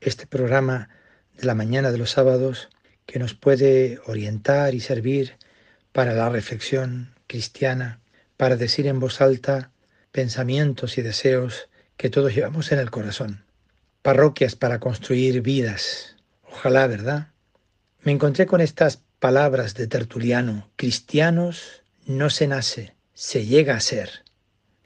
este programa de la mañana de los sábados que nos puede orientar y servir para la reflexión cristiana, para decir en voz alta pensamientos y deseos que todos llevamos en el corazón. Parroquias para construir vidas. Ojalá, ¿verdad? Me encontré con estas palabras de Tertuliano, cristianos no se nace, se llega a ser.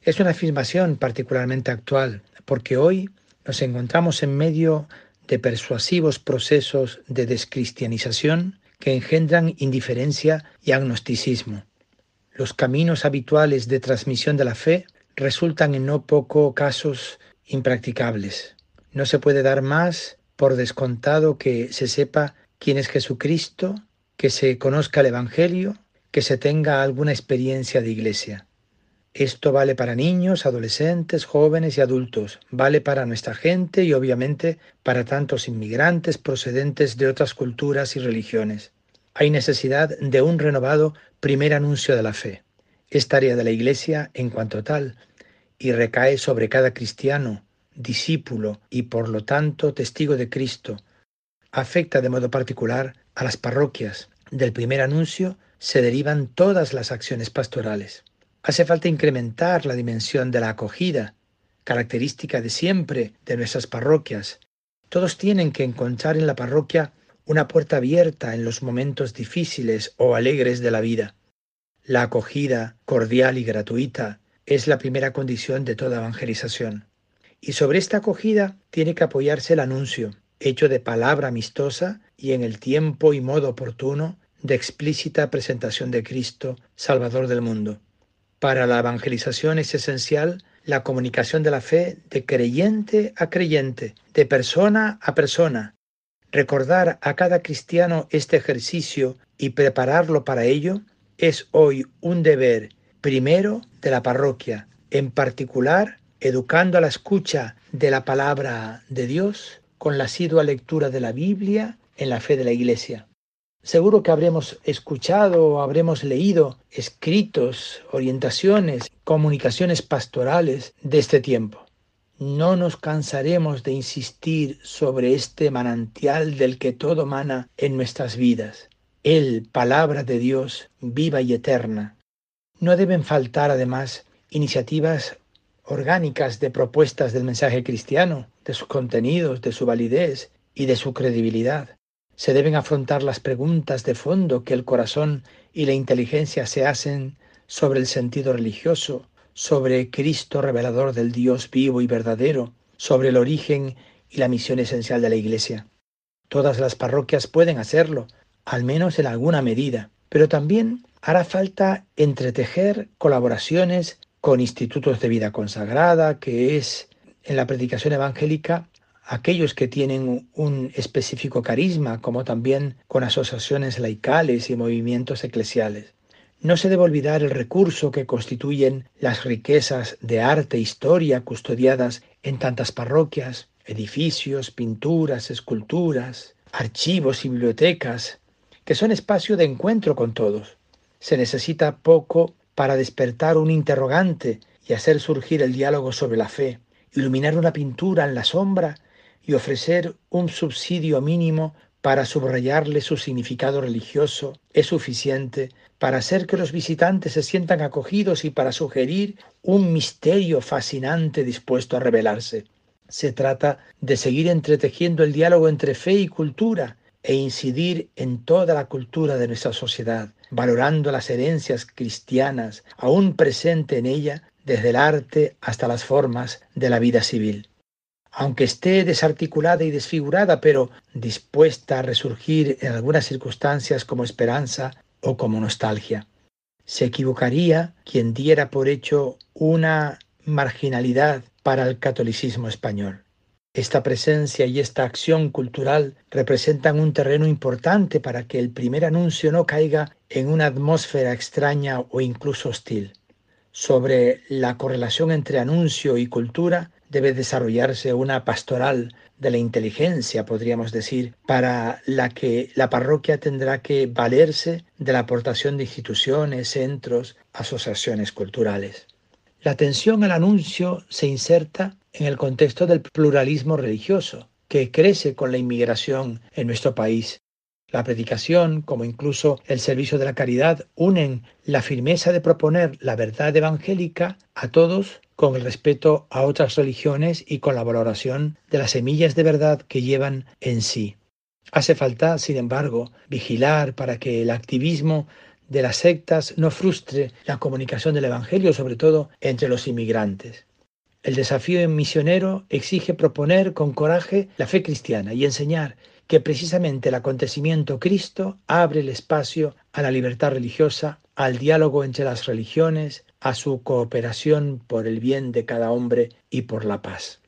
Es una afirmación particularmente actual, porque hoy nos encontramos en medio de persuasivos procesos de descristianización que engendran indiferencia y agnosticismo. Los caminos habituales de transmisión de la fe resultan en no poco casos impracticables. No se puede dar más por descontado que se sepa quién es Jesucristo, que se conozca el Evangelio, que se tenga alguna experiencia de iglesia. Esto vale para niños, adolescentes, jóvenes y adultos, vale para nuestra gente y obviamente para tantos inmigrantes procedentes de otras culturas y religiones. Hay necesidad de un renovado primer anuncio de la fe. Es tarea de la Iglesia en cuanto tal y recae sobre cada cristiano, discípulo y por lo tanto testigo de Cristo. Afecta de modo particular a las parroquias. Del primer anuncio se derivan todas las acciones pastorales. Hace falta incrementar la dimensión de la acogida, característica de siempre de nuestras parroquias. Todos tienen que encontrar en la parroquia una puerta abierta en los momentos difíciles o alegres de la vida. La acogida cordial y gratuita es la primera condición de toda evangelización. Y sobre esta acogida tiene que apoyarse el anuncio, hecho de palabra amistosa y en el tiempo y modo oportuno de explícita presentación de Cristo, Salvador del mundo. Para la evangelización es esencial la comunicación de la fe de creyente a creyente, de persona a persona. Recordar a cada cristiano este ejercicio y prepararlo para ello es hoy un deber primero de la parroquia, en particular educando a la escucha de la palabra de Dios con la asidua lectura de la Biblia en la fe de la Iglesia. Seguro que habremos escuchado o habremos leído escritos, orientaciones, comunicaciones pastorales de este tiempo. No nos cansaremos de insistir sobre este manantial del que todo mana en nuestras vidas. El, palabra de Dios, viva y eterna. No deben faltar además iniciativas orgánicas de propuestas del mensaje cristiano, de sus contenidos, de su validez y de su credibilidad. Se deben afrontar las preguntas de fondo que el corazón y la inteligencia se hacen sobre el sentido religioso, sobre Cristo revelador del Dios vivo y verdadero, sobre el origen y la misión esencial de la Iglesia. Todas las parroquias pueden hacerlo, al menos en alguna medida, pero también hará falta entretejer colaboraciones con institutos de vida consagrada, que es en la predicación evangélica aquellos que tienen un específico carisma, como también con asociaciones laicales y movimientos eclesiales. No se debe olvidar el recurso que constituyen las riquezas de arte e historia custodiadas en tantas parroquias, edificios, pinturas, esculturas, archivos y bibliotecas, que son espacio de encuentro con todos. Se necesita poco para despertar un interrogante y hacer surgir el diálogo sobre la fe, iluminar una pintura en la sombra y ofrecer un subsidio mínimo para subrayarle su significado religioso es suficiente para hacer que los visitantes se sientan acogidos y para sugerir un misterio fascinante dispuesto a revelarse. Se trata de seguir entretejiendo el diálogo entre fe y cultura e incidir en toda la cultura de nuestra sociedad, valorando las herencias cristianas aún presente en ella desde el arte hasta las formas de la vida civil aunque esté desarticulada y desfigurada, pero dispuesta a resurgir en algunas circunstancias como esperanza o como nostalgia. Se equivocaría quien diera por hecho una marginalidad para el catolicismo español. Esta presencia y esta acción cultural representan un terreno importante para que el primer anuncio no caiga en una atmósfera extraña o incluso hostil. Sobre la correlación entre anuncio y cultura debe desarrollarse una pastoral de la inteligencia, podríamos decir, para la que la parroquia tendrá que valerse de la aportación de instituciones, centros, asociaciones culturales. La atención al anuncio se inserta en el contexto del pluralismo religioso, que crece con la inmigración en nuestro país. La predicación, como incluso el servicio de la caridad, unen la firmeza de proponer la verdad evangélica a todos con el respeto a otras religiones y con la valoración de las semillas de verdad que llevan en sí. Hace falta, sin embargo, vigilar para que el activismo de las sectas no frustre la comunicación del Evangelio, sobre todo entre los inmigrantes. El desafío misionero exige proponer con coraje la fe cristiana y enseñar que precisamente el acontecimiento Cristo abre el espacio a la libertad religiosa, al diálogo entre las religiones, a su cooperación por el bien de cada hombre y por la paz.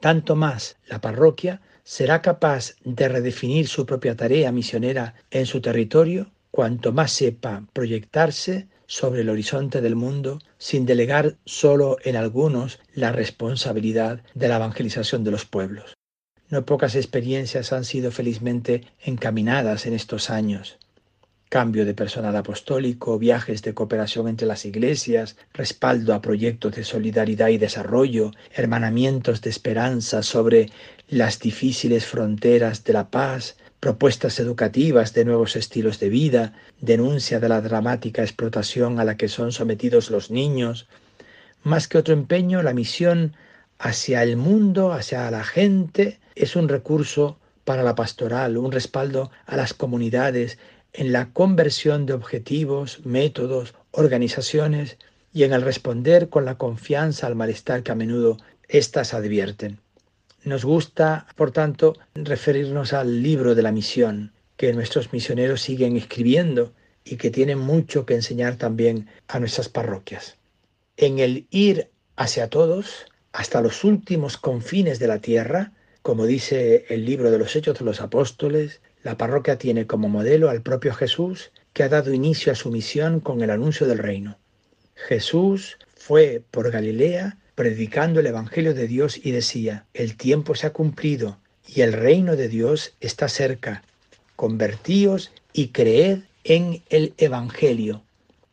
Tanto más la parroquia será capaz de redefinir su propia tarea misionera en su territorio cuanto más sepa proyectarse sobre el horizonte del mundo sin delegar solo en algunos la responsabilidad de la evangelización de los pueblos. No pocas experiencias han sido felizmente encaminadas en estos años. Cambio de personal apostólico, viajes de cooperación entre las iglesias, respaldo a proyectos de solidaridad y desarrollo, hermanamientos de esperanza sobre las difíciles fronteras de la paz, propuestas educativas de nuevos estilos de vida, denuncia de la dramática explotación a la que son sometidos los niños. Más que otro empeño, la misión hacia el mundo, hacia la gente, es un recurso para la pastoral, un respaldo a las comunidades en la conversión de objetivos, métodos, organizaciones y en el responder con la confianza al malestar que a menudo éstas advierten. Nos gusta, por tanto, referirnos al libro de la misión que nuestros misioneros siguen escribiendo y que tiene mucho que enseñar también a nuestras parroquias. En el ir hacia todos, hasta los últimos confines de la tierra, como dice el libro de los Hechos de los Apóstoles, la parroquia tiene como modelo al propio Jesús, que ha dado inicio a su misión con el anuncio del reino. Jesús fue por Galilea predicando el Evangelio de Dios y decía, el tiempo se ha cumplido y el reino de Dios está cerca. Convertíos y creed en el Evangelio.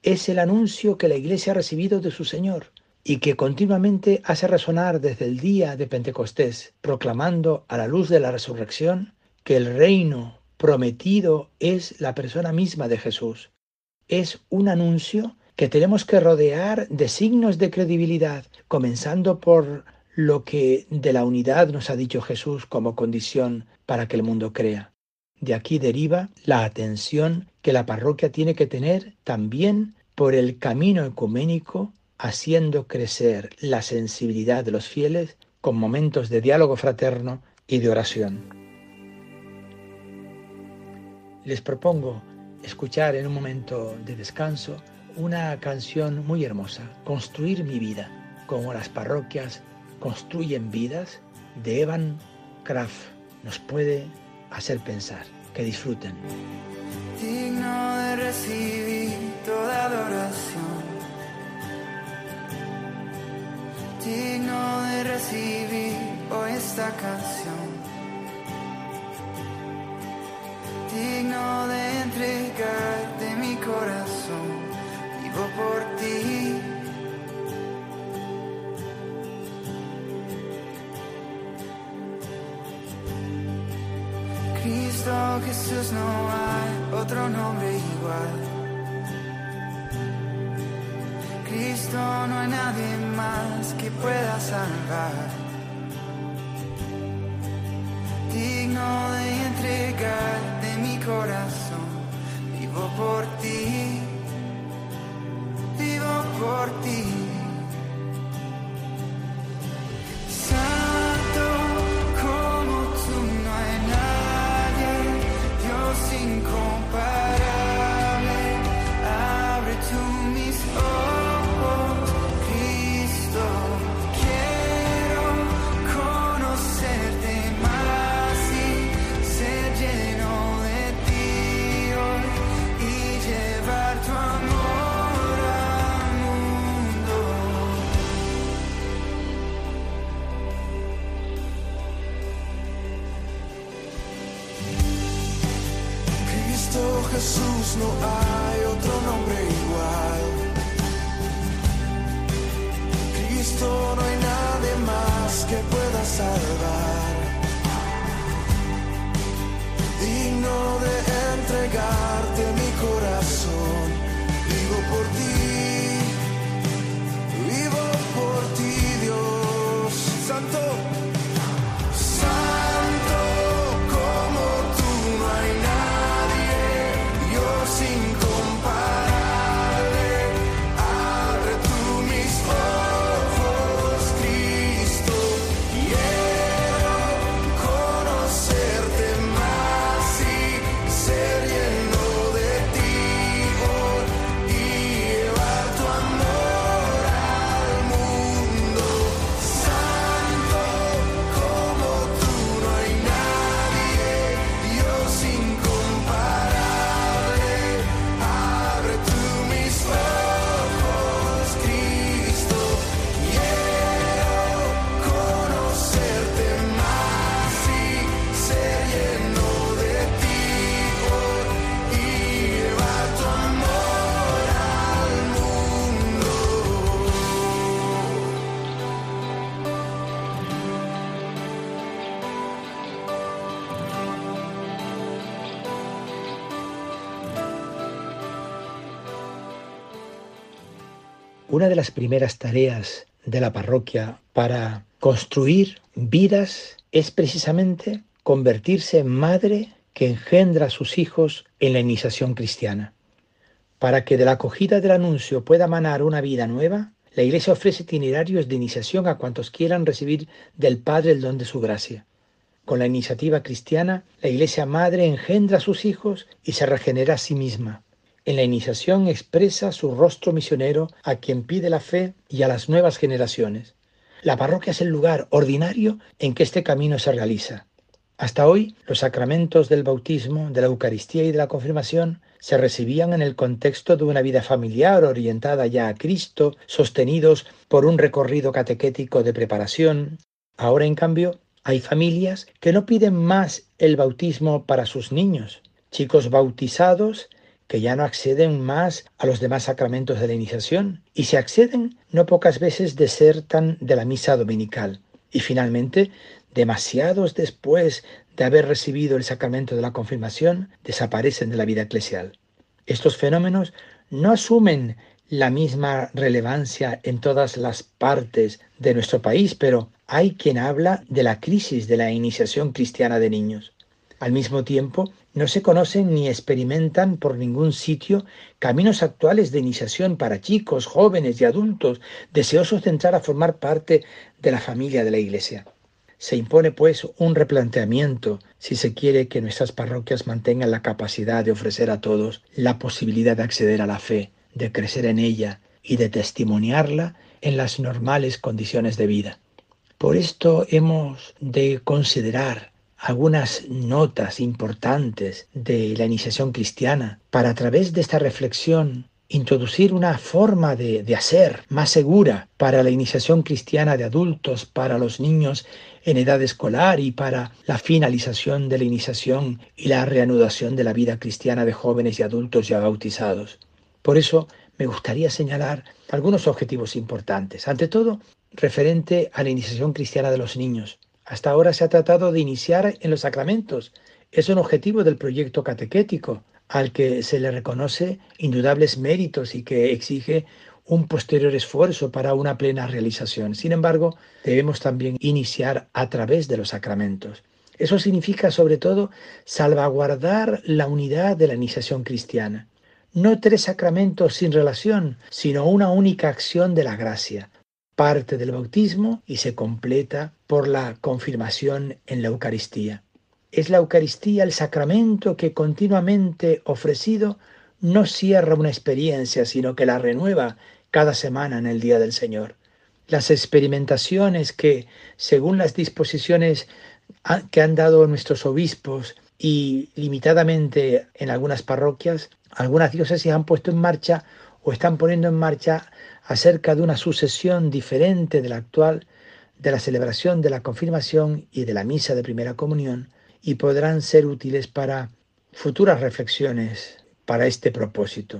Es el anuncio que la Iglesia ha recibido de su Señor y que continuamente hace resonar desde el día de Pentecostés, proclamando a la luz de la resurrección que el reino prometido es la persona misma de Jesús. Es un anuncio que tenemos que rodear de signos de credibilidad, comenzando por lo que de la unidad nos ha dicho Jesús como condición para que el mundo crea. De aquí deriva la atención que la parroquia tiene que tener también por el camino ecuménico, haciendo crecer la sensibilidad de los fieles con momentos de diálogo fraterno y de oración. Les propongo escuchar en un momento de descanso una canción muy hermosa, Construir mi vida, como las parroquias construyen vidas, de Evan Kraft. Nos puede hacer pensar. Que disfruten. Digno de recibir toda adoración. Digno de recibir hoy esta canción. Digno de entregarte mi corazón por ti. Cristo Jesús no hay otro nombre igual. No hay nadie más que pueda salvar. Digno de entregar de mi corazón, vivo por ti por ti. Una de las primeras tareas de la parroquia para construir vidas es precisamente convertirse en madre que engendra a sus hijos en la iniciación cristiana. Para que de la acogida del anuncio pueda manar una vida nueva, la Iglesia ofrece itinerarios de iniciación a cuantos quieran recibir del Padre el don de su gracia. Con la iniciativa cristiana, la Iglesia Madre engendra a sus hijos y se regenera a sí misma. En la iniciación expresa su rostro misionero a quien pide la fe y a las nuevas generaciones. La parroquia es el lugar ordinario en que este camino se realiza. Hasta hoy, los sacramentos del bautismo, de la Eucaristía y de la confirmación se recibían en el contexto de una vida familiar orientada ya a Cristo, sostenidos por un recorrido catequético de preparación. Ahora, en cambio, hay familias que no piden más el bautismo para sus niños, chicos bautizados que ya no acceden más a los demás sacramentos de la iniciación y si acceden no pocas veces desertan de la misa dominical. Y finalmente, demasiados después de haber recibido el sacramento de la confirmación, desaparecen de la vida eclesial. Estos fenómenos no asumen la misma relevancia en todas las partes de nuestro país, pero hay quien habla de la crisis de la iniciación cristiana de niños. Al mismo tiempo, no se conocen ni experimentan por ningún sitio caminos actuales de iniciación para chicos, jóvenes y adultos deseosos de entrar a formar parte de la familia de la Iglesia. Se impone pues un replanteamiento si se quiere que nuestras parroquias mantengan la capacidad de ofrecer a todos la posibilidad de acceder a la fe, de crecer en ella y de testimoniarla en las normales condiciones de vida. Por esto hemos de considerar algunas notas importantes de la iniciación cristiana para a través de esta reflexión introducir una forma de, de, hacer más segura para la iniciación cristiana de adultos, para los niños en edad escolar y para la finalización de la iniciación y la reanudación de la vida cristiana de jóvenes y adultos ya bautizados. Por eso me gustaría señalar algunos objetivos importantes. Ante todo, referente a la iniciación cristiana de los niños. Hasta ahora se ha tratado de iniciar en los sacramentos. Es un objetivo del proyecto catequético, al que se le reconoce indudables méritos y que exige un posterior esfuerzo para una plena realización. Sin embargo, debemos también iniciar a través de los sacramentos. Eso significa sobre todo salvaguardar la unidad de la iniciación cristiana. No tres sacramentos sin relación, sino una única acción de la gracia. Parte del bautismo y se completa por la confirmación en la Eucaristía. Es la Eucaristía el sacramento que continuamente ofrecido no cierra una experiencia, sino que la renueva cada semana en el día del Señor. Las experimentaciones que, según las disposiciones que han dado nuestros obispos y limitadamente en algunas parroquias, algunas diócesis han puesto en marcha o están poniendo en marcha acerca de una sucesión diferente de la actual de la celebración de la confirmación y de la misa de primera comunión y podrán ser útiles para futuras reflexiones para este propósito.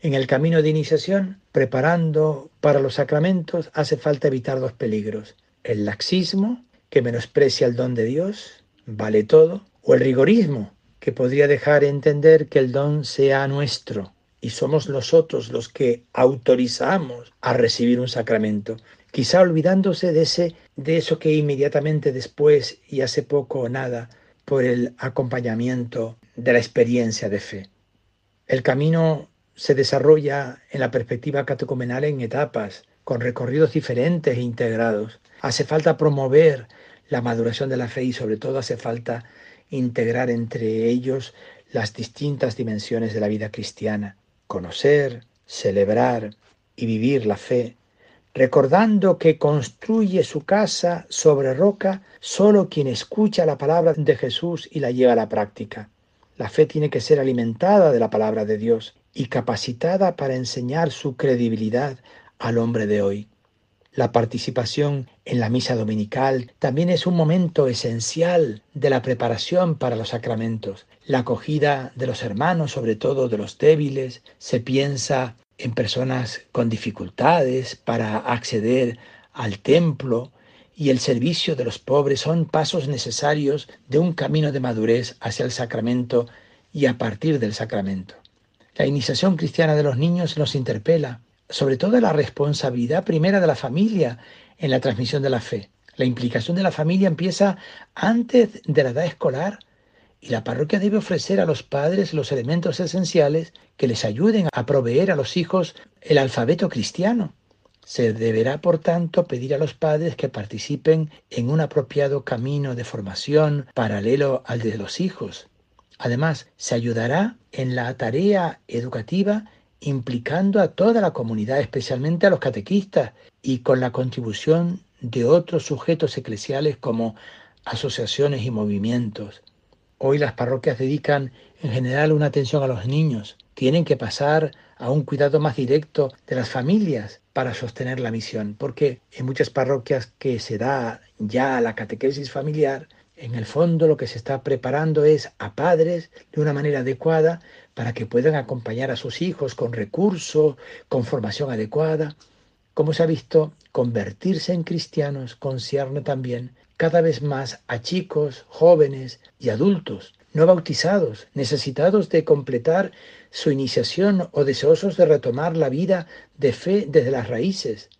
En el camino de iniciación, preparando para los sacramentos, hace falta evitar dos peligros. El laxismo, que menosprecia el don de Dios, vale todo, o el rigorismo, que podría dejar entender que el don sea nuestro y somos nosotros los que autorizamos a recibir un sacramento, quizá olvidándose de ese de eso que inmediatamente después y hace poco o nada por el acompañamiento de la experiencia de fe. El camino se desarrolla en la perspectiva catecumenal en etapas, con recorridos diferentes e integrados. Hace falta promover la maduración de la fe y sobre todo hace falta integrar entre ellos las distintas dimensiones de la vida cristiana, conocer, celebrar y vivir la fe, recordando que construye su casa sobre roca solo quien escucha la palabra de Jesús y la lleva a la práctica. La fe tiene que ser alimentada de la palabra de Dios y capacitada para enseñar su credibilidad al hombre de hoy. La participación en la misa dominical también es un momento esencial de la preparación para los sacramentos. La acogida de los hermanos, sobre todo de los débiles, se piensa en personas con dificultades para acceder al templo y el servicio de los pobres son pasos necesarios de un camino de madurez hacia el sacramento y a partir del sacramento. La iniciación cristiana de los niños nos interpela sobre todo la responsabilidad primera de la familia en la transmisión de la fe. La implicación de la familia empieza antes de la edad escolar y la parroquia debe ofrecer a los padres los elementos esenciales que les ayuden a proveer a los hijos el alfabeto cristiano. Se deberá, por tanto, pedir a los padres que participen en un apropiado camino de formación paralelo al de los hijos. Además, se ayudará en la tarea educativa implicando a toda la comunidad, especialmente a los catequistas, y con la contribución de otros sujetos eclesiales como asociaciones y movimientos. Hoy las parroquias dedican en general una atención a los niños. Tienen que pasar a un cuidado más directo de las familias para sostener la misión, porque en muchas parroquias que se da ya la catequesis familiar, en el fondo lo que se está preparando es a padres de una manera adecuada para que puedan acompañar a sus hijos con recursos, con formación adecuada. Como se ha visto, convertirse en cristianos concierne también cada vez más a chicos, jóvenes y adultos no bautizados, necesitados de completar su iniciación o deseosos de retomar la vida de fe desde las raíces.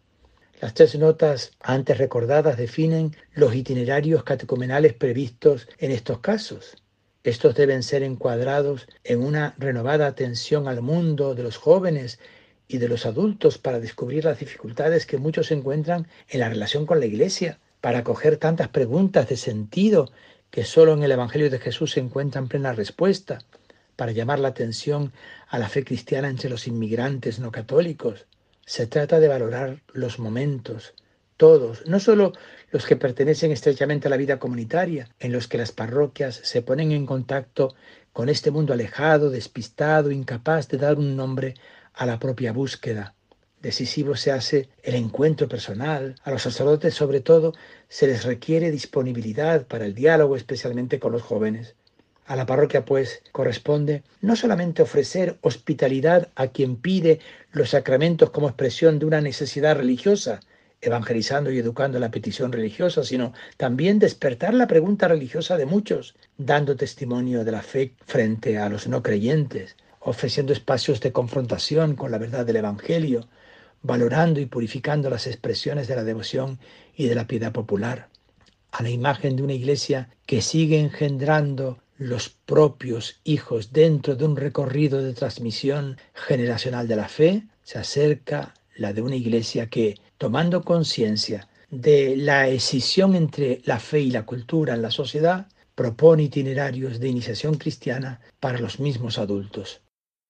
Las tres notas antes recordadas definen los itinerarios catecumenales previstos en estos casos. Estos deben ser encuadrados en una renovada atención al mundo de los jóvenes y de los adultos para descubrir las dificultades que muchos encuentran en la relación con la Iglesia, para acoger tantas preguntas de sentido que solo en el Evangelio de Jesús se encuentran plena respuesta, para llamar la atención a la fe cristiana entre los inmigrantes no católicos, se trata de valorar los momentos, todos, no solo los que pertenecen estrechamente a la vida comunitaria, en los que las parroquias se ponen en contacto con este mundo alejado, despistado, incapaz de dar un nombre a la propia búsqueda. Decisivo se hace el encuentro personal. A los sacerdotes, sobre todo, se les requiere disponibilidad para el diálogo, especialmente con los jóvenes. A la parroquia, pues, corresponde no solamente ofrecer hospitalidad a quien pide los sacramentos como expresión de una necesidad religiosa, evangelizando y educando la petición religiosa, sino también despertar la pregunta religiosa de muchos, dando testimonio de la fe frente a los no creyentes, ofreciendo espacios de confrontación con la verdad del Evangelio, valorando y purificando las expresiones de la devoción y de la piedad popular, a la imagen de una iglesia que sigue engendrando los propios hijos dentro de un recorrido de transmisión generacional de la fe, se acerca la de una iglesia que, tomando conciencia de la escisión entre la fe y la cultura en la sociedad, propone itinerarios de iniciación cristiana para los mismos adultos.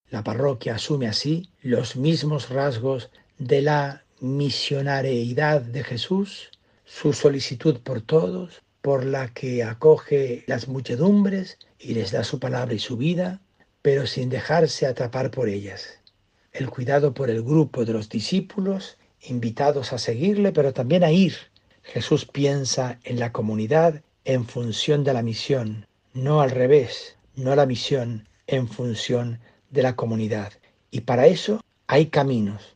La parroquia asume así los mismos rasgos de la misionareidad de Jesús, su solicitud por todos, por la que acoge las muchedumbres y les da su palabra y su vida, pero sin dejarse atrapar por ellas. El cuidado por el grupo de los discípulos, invitados a seguirle, pero también a ir. Jesús piensa en la comunidad en función de la misión, no al revés, no la misión en función de la comunidad. Y para eso hay caminos.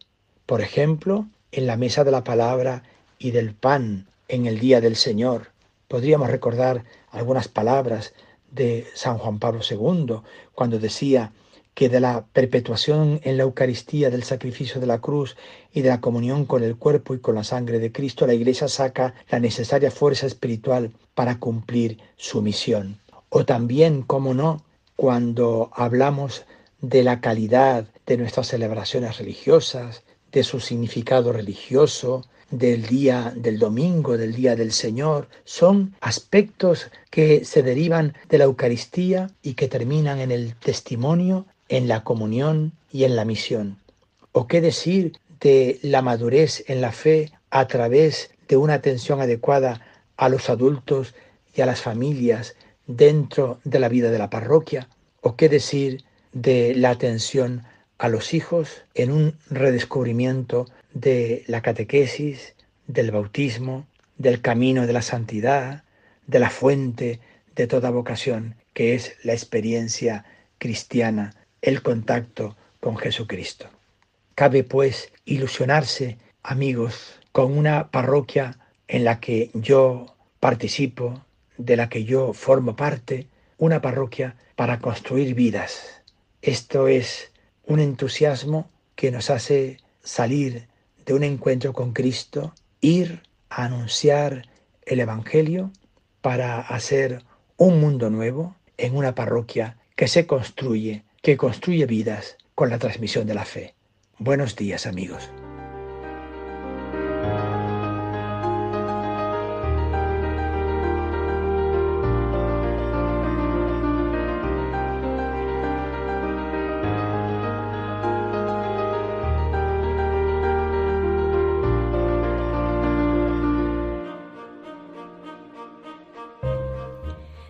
Por ejemplo, en la mesa de la palabra y del pan en el día del Señor. Podríamos recordar algunas palabras de San Juan Pablo II cuando decía que de la perpetuación en la Eucaristía del sacrificio de la cruz y de la comunión con el cuerpo y con la sangre de Cristo, la Iglesia saca la necesaria fuerza espiritual para cumplir su misión. O también, como no, cuando hablamos de la calidad de nuestras celebraciones religiosas, de su significado religioso, del día del domingo, del día del Señor, son aspectos que se derivan de la Eucaristía y que terminan en el testimonio, en la comunión y en la misión. ¿O qué decir de la madurez en la fe a través de una atención adecuada a los adultos y a las familias dentro de la vida de la parroquia? ¿O qué decir de la atención a los hijos en un redescubrimiento de la catequesis, del bautismo, del camino de la santidad, de la fuente de toda vocación, que es la experiencia cristiana, el contacto con Jesucristo. Cabe pues ilusionarse, amigos, con una parroquia en la que yo participo, de la que yo formo parte, una parroquia para construir vidas. Esto es un entusiasmo que nos hace salir de un encuentro con Cristo, ir a anunciar el Evangelio para hacer un mundo nuevo en una parroquia que se construye, que construye vidas con la transmisión de la fe. Buenos días amigos.